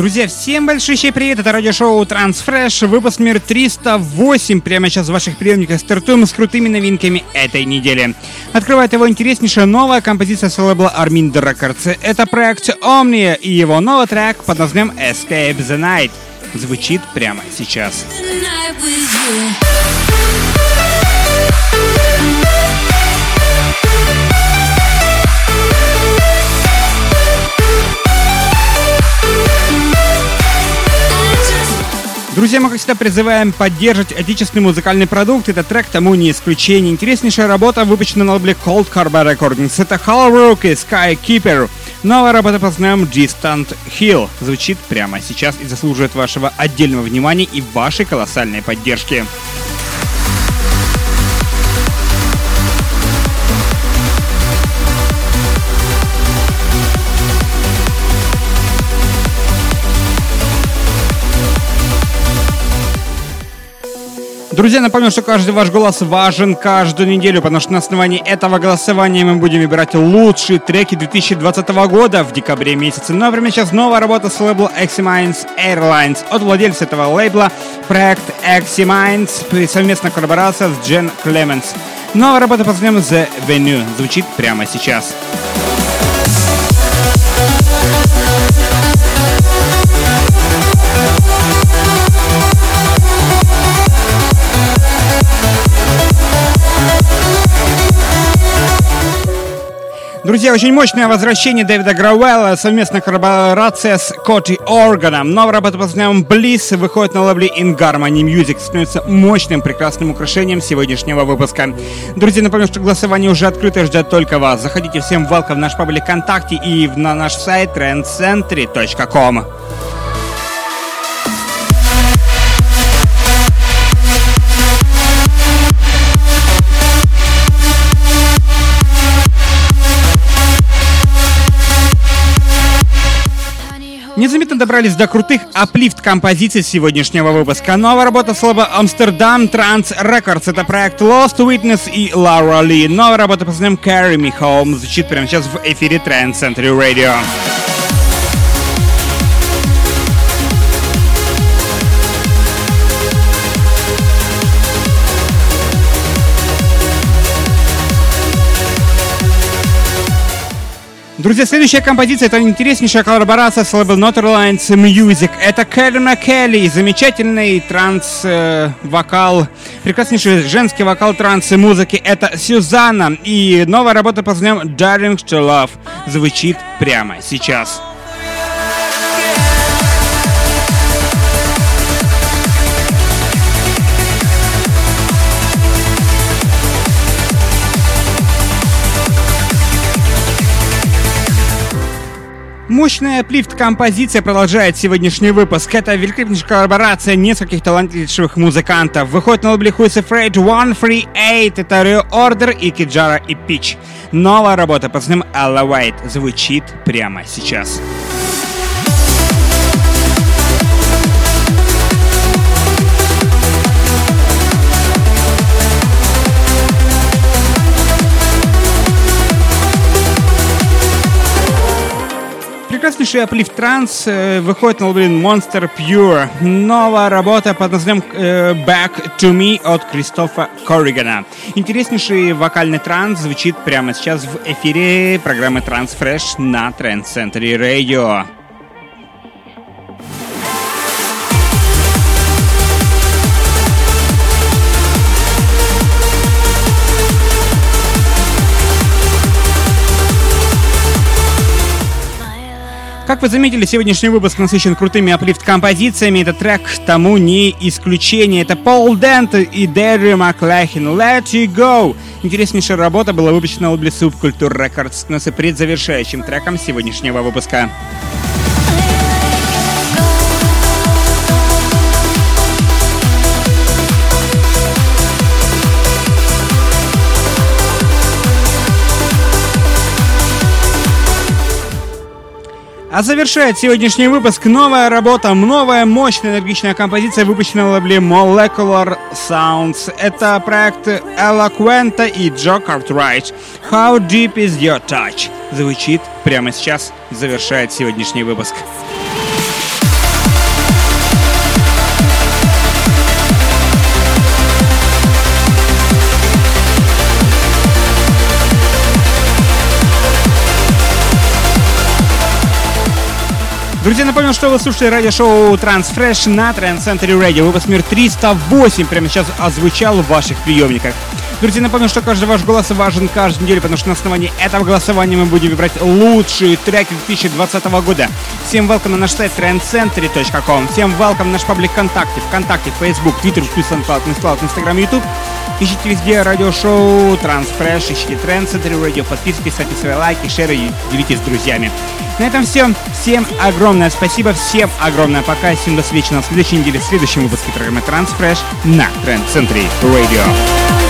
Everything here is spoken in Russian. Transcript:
Друзья, всем большой привет! Это радиошоу Transfresh, выпуск номер 308. Прямо сейчас в ваших приемниках стартуем с крутыми новинками этой недели. Открывает его интереснейшая новая композиция с лейбла Armin Records. Это проект Omnia и его новый трек под названием Escape the Night. Звучит прямо сейчас. Друзья, мы, как всегда, призываем поддерживать отечественный музыкальный продукт. Этот трек тому не исключение. Интереснейшая работа выпущена на лейбле Cold Carbon Recordings. Это Hallrook и Skykeeper. Новая работа под названием Distant Hill звучит прямо сейчас и заслуживает вашего отдельного внимания и вашей колоссальной поддержки. Друзья, напомню, что каждый ваш голос важен каждую неделю, потому что на основании этого голосования мы будем выбирать лучшие треки 2020 года в декабре месяце. Ну, например, сейчас новая работа с лейбла Eximines Airlines от владельца этого лейбла, проект Eximines, совместная коллаборация с Джен Клеменс. Новая работа под названием The Venue звучит прямо сейчас. Сейчас. Друзья, очень мощное возвращение Дэвида Грауэлла, совместная коллаборация с Коти Органом. Новая работа под названием Bliss выходит на лейбле In Harmony Music, становится мощным, прекрасным украшением сегодняшнего выпуска. Друзья, напомню, что голосование уже открыто и ждет только вас. Заходите всем welcome в наш паблик ВКонтакте и на наш сайт trendcentry.com. Незаметно добрались до крутых аплифт композиций сегодняшнего выпуска. Новая работа слова Amsterdam Trans Records. Это проект Lost Witness и Laura Lee. Новая работа под названием Carry Me Home звучит прямо сейчас в эфире Trend Century Radio. Друзья, следующая композиция это интереснейшая коллаборация с лейбл Northern Music. Это Кэрина Келли, замечательный транс-вокал, прекраснейший женский вокал транс-музыки. Это Сюзанна. И новая работа под названием Daring to Love звучит прямо сейчас. Мощная плифт-композиция продолжает сегодняшний выпуск. Это великолепнейшая коллаборация нескольких талантливых музыкантов. Выходит на лейбле Who's Afraid 138, это Rio Order и Киджара и Пич. Новая работа под названием Ella White звучит прямо сейчас. Сейчас. Прекраснейший аплифт транс э, выходит на лейбле Monster Pure. Новая работа под названием э, Back to Me от Кристофа Корригана. Интереснейший вокальный транс звучит прямо сейчас в эфире программы Transfresh на Trend Century Radio. Вы заметили, сегодняшний выпуск насыщен крутыми аплифт-композициями. Этот трек тому не исключение. Это Пол Дент и Дерри Маклахин. Let You Go. Интереснейшая работа была выпущена на лейбле Subculture Records. Становится предзавершающим треком сегодняшнего выпуска. А завершает сегодняшний выпуск новая работа, новая мощная энергичная композиция, выпущенная на лейбле Molecular Sounds. Это проект Eloquenta и Джо Cartwright. How Deep Is Your Touch? Звучит прямо сейчас, завершает сегодняшний выпуск. Друзья, напомню, что вы слушаете радиошоу Transfresh на Trend Center Radio. Выпуск номер 308 прямо сейчас озвучал в ваших приемниках. Друзья, напомню, что каждый ваш голос важен каждую неделю, потому что на основании этого голосования мы будем выбирать лучшие треки 2020 года. Всем welcome на наш сайт trendcentry.com. Всем welcome на наш паблик ВКонтакте, ВКонтакте, Facebook, Twitter, SoundCloud, SoundCloud, Instagram, YouTube. Ищите везде радиошоу Transfresh, ищите Trend Center Radio, подписывайтесь, ставьте свои лайки, шеры и делитесь с друзьями. На этом все. Всем огромное спасибо, всем огромное пока. Всем до встречи на следующей неделе в следующем выпуске программы Transfresh на Trend Center Radio.